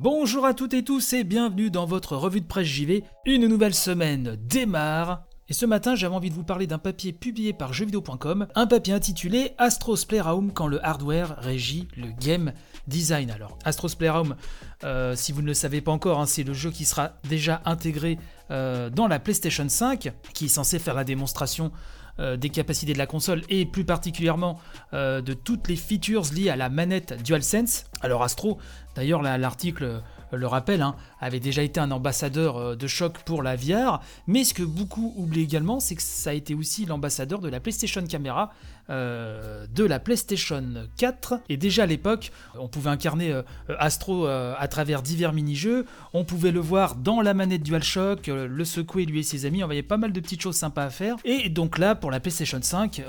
Bonjour à toutes et tous et bienvenue dans votre revue de presse JV. Une nouvelle semaine démarre. Et ce matin, j'avais envie de vous parler d'un papier publié par jeuxvideo.com, un papier intitulé Astros Playroom quand le hardware régit le game design. Alors, Astros Playroom, euh, si vous ne le savez pas encore, hein, c'est le jeu qui sera déjà intégré euh, dans la PlayStation 5, qui est censé faire la démonstration euh, des capacités de la console et plus particulièrement de toutes les features liées à la manette DualSense. Alors Astro, d'ailleurs l'article le rappelle, hein, avait déjà été un ambassadeur de choc pour la VR, mais ce que beaucoup oublient également, c'est que ça a été aussi l'ambassadeur de la PlayStation Camera, de la PlayStation 4, et déjà à l'époque, on pouvait incarner Astro à travers divers mini-jeux, on pouvait le voir dans la manette DualShock, le secouer lui et ses amis, on voyait pas mal de petites choses sympas à faire, et donc là, pour la PlayStation 5,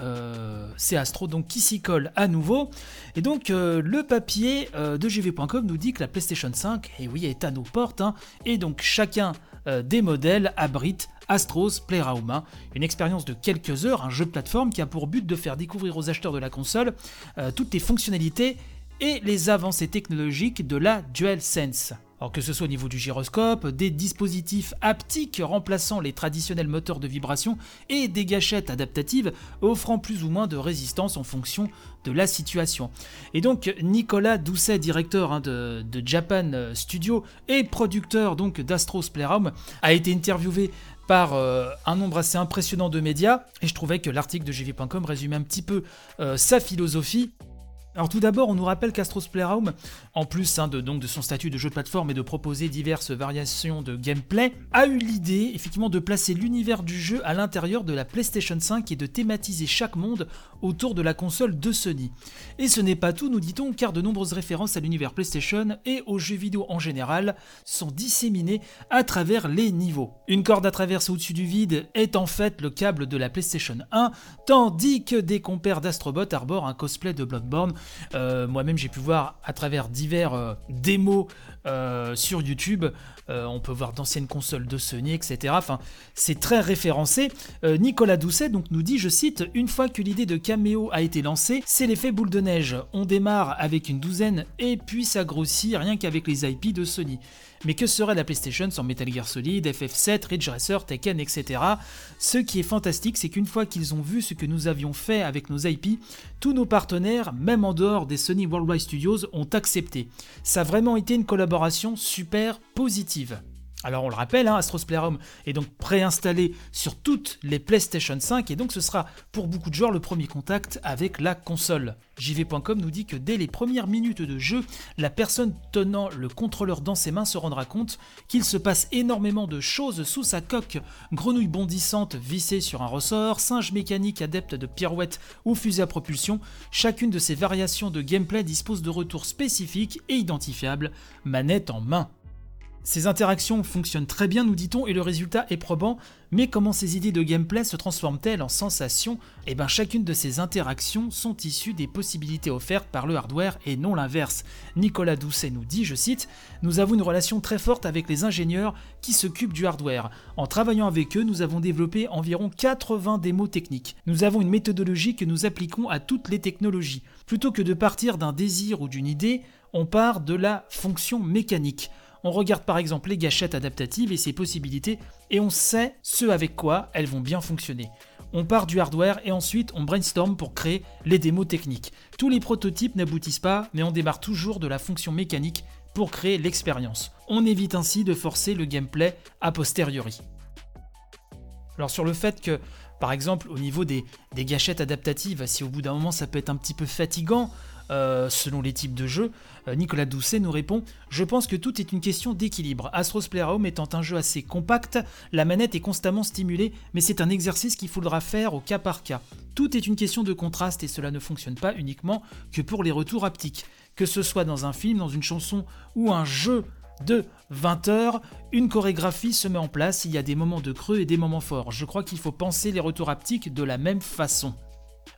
c'est Astro donc qui s'y colle à nouveau, et donc le papier de GV.com nous dit que la PlayStation 5, et oui, est à nos portes, hein, et donc chacun des modèles abrite Astros Playroom, une expérience de quelques heures, un jeu de plateforme qui a pour but de faire découvrir aux acheteurs de la console toutes les fonctionnalités et les avancées technologiques de la DualSense. Alors que ce soit au niveau du gyroscope, des dispositifs haptiques remplaçant les traditionnels moteurs de vibration et des gâchettes adaptatives offrant plus ou moins de résistance en fonction de la situation. Et donc Nicolas Doucet, directeur hein, de, Japan Studio et producteur donc d'Astros Playroom, a été interviewé par euh, un nombre assez impressionnant de médias et je trouvais que l'article de gv.com résumait un petit peu euh, sa philosophie alors tout d'abord, on nous rappelle qu'Astros Playroom, en plus hein, de, donc de son statut de jeu de plateforme et de proposer diverses variations de gameplay, a eu l'idée effectivement de placer l'univers du jeu à l'intérieur de la PlayStation 5 et de thématiser chaque monde autour de la console de Sony. Et ce n'est pas tout, nous dit-on, car de nombreuses références à l'univers PlayStation et aux jeux vidéo en général sont disséminées à travers les niveaux. Une corde à traverser au-dessus du vide est en fait le câble de la PlayStation 1, tandis que des compères d'Astrobot arborent un cosplay de Bloodborne euh, moi-même, j'ai pu voir à travers divers euh, démos euh, sur YouTube. on peut voir d'anciennes consoles de Sony, etc. Enfin, c'est très référencé. Nicolas Doucet donc nous dit, je cite, une fois que l'idée de caméo a été lancée, c'est l'effet boule de neige. On démarre avec une douzaine et puis ça grossit rien qu'avec les IP de Sony. Mais que serait la PlayStation sans Metal Gear Solid, FF7, Ridge Racer, Tekken, etc. Ce qui est fantastique, c'est qu'une fois qu'ils ont vu ce que nous avions fait avec nos IP, tous nos partenaires, même en dehors des Sony Worldwide Studios, ont accepté. Ça a vraiment été une collaboration super positive. Alors on le rappelle, hein, Astros Playroom est donc préinstallé sur toutes les PlayStation 5 et donc ce sera pour beaucoup de joueurs le premier contact avec la console. JV.com nous dit que dès les premières minutes de jeu, la personne tenant le contrôleur dans ses mains se rendra compte qu'il se passe énormément de choses sous sa coque. Grenouille bondissante vissée sur un ressort, singe mécanique adepte de pirouettes ou fusée à propulsion, chacune de ces variations de gameplay dispose de retours spécifiques et identifiables, manette en main. Ces interactions fonctionnent très bien, nous dit-on, et le résultat est probant, mais comment ces idées de gameplay se transforment-elles en sensations? Eh bien, chacune de ces interactions sont issues des possibilités offertes par le hardware et non l'inverse. Nicolas Doucet nous dit, je cite, Nous avons une relation très forte avec les ingénieurs qui s'occupent du hardware. En travaillant avec eux, nous avons développé environ 80 démos techniques. Nous avons une méthodologie que nous appliquons à toutes les technologies. Plutôt que de partir d'un désir ou d'une idée, on part de la fonction mécanique. On regarde par exemple les gâchettes adaptatives et ses possibilités et on sait ce avec quoi elles vont bien fonctionner. On part du hardware et ensuite on brainstorm pour créer les démos techniques. Tous les prototypes n'aboutissent pas, mais on démarre toujours de la fonction mécanique pour créer l'expérience. On évite ainsi de forcer le gameplay a posteriori. Alors sur le fait que, par exemple, au niveau des, gâchettes adaptatives, si au bout d'un moment ça peut être un petit peu fatigant, euh, selon les types de jeux, euh, Nicolas Doucet nous répond Je pense que tout est une question d'équilibre. Astros Playroom étant un jeu assez compact, la manette est constamment stimulée, mais c'est un exercice qu'il faudra faire au cas par cas. Tout est une question de contraste et cela ne fonctionne pas uniquement que pour les retours haptiques. Que ce soit dans un film, dans une chanson ou un jeu de 20 heures, une chorégraphie se met en place, il y a des moments de creux et des moments forts. Je crois qu'il faut penser les retours haptiques de la même façon.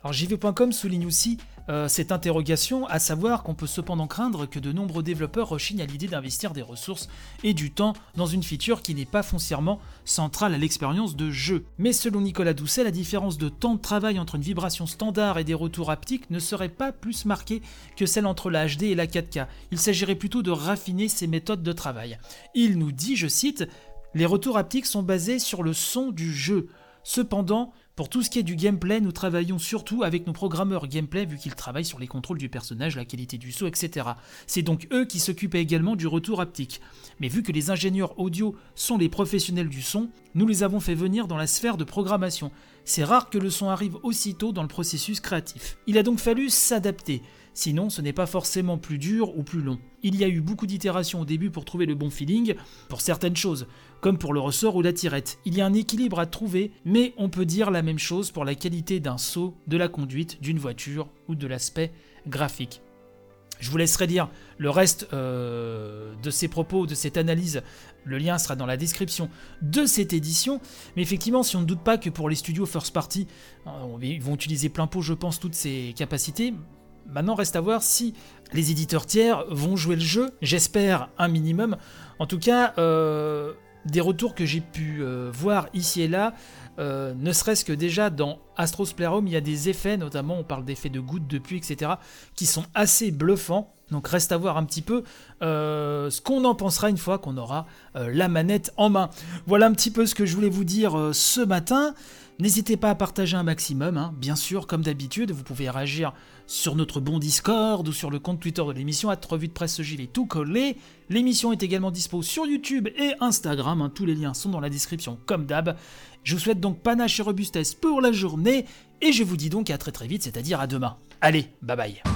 Alors JV.com souligne aussi euh, cette interrogation, à savoir qu'on peut cependant craindre que de nombreux développeurs rechignent à l'idée d'investir des ressources et du temps dans une feature qui n'est pas foncièrement centrale à l'expérience de jeu. Mais selon Nicolas Doucet, la différence de temps de travail entre une vibration standard et des retours haptiques ne serait pas plus marquée que celle entre la HD et la 4K. Il s'agirait plutôt de raffiner ces méthodes de travail. Il nous dit, je cite, les retours haptiques sont basés sur le son du jeu. Cependant, pour tout ce qui est du gameplay, nous travaillons surtout avec nos programmeurs gameplay vu qu'ils travaillent sur les contrôles du personnage, la qualité du saut, etc. C'est donc eux qui s'occupent également du retour haptique. Mais vu que les ingénieurs audio sont les professionnels du son, nous les avons fait venir dans la sphère de programmation. C'est rare que le son arrive aussitôt dans le processus créatif. Il a donc fallu s'adapter. Sinon, ce n'est pas forcément plus dur ou plus long. Il y a eu beaucoup d'itérations au début pour trouver le bon feeling pour certaines choses, comme pour le ressort ou la tirette. Il y a un équilibre à trouver, mais on peut dire la même chose pour la qualité d'un saut, de la conduite, d'une voiture ou de l'aspect graphique. Je vous laisserai lire le reste euh, de ces propos, de cette analyse. Le lien sera dans la description de cette édition. Mais effectivement, si on ne doute pas que pour les studios first party, euh, ils vont utiliser plein pot, je pense, toutes ces capacités, Maintenant, reste à voir si les éditeurs tiers vont jouer le jeu. J'espère un minimum. En tout cas, euh, des retours que j'ai pu euh, voir ici et là, euh, ne serait-ce que déjà dans Astro's Playroom, il y a des effets, notamment on parle d'effets de gouttes de pluie, etc., qui sont assez bluffants. Donc reste à voir un petit peu ce qu'on en pensera une fois qu'on aura la manette en main. Voilà un petit peu ce que je voulais vous dire ce matin. N'hésitez pas à partager un maximum, hein. bien sûr, comme d'habitude, vous pouvez réagir sur notre bon Discord ou sur le compte Twitter de l'émission, à revue de presse gilet tout collé. L'émission est également dispo sur YouTube et Instagram, hein. tous les liens sont dans la description comme d'hab. Je vous souhaite donc panache et robustesse pour la journée, et je vous dis donc à très très vite, c'est-à-dire à demain. Allez, bye bye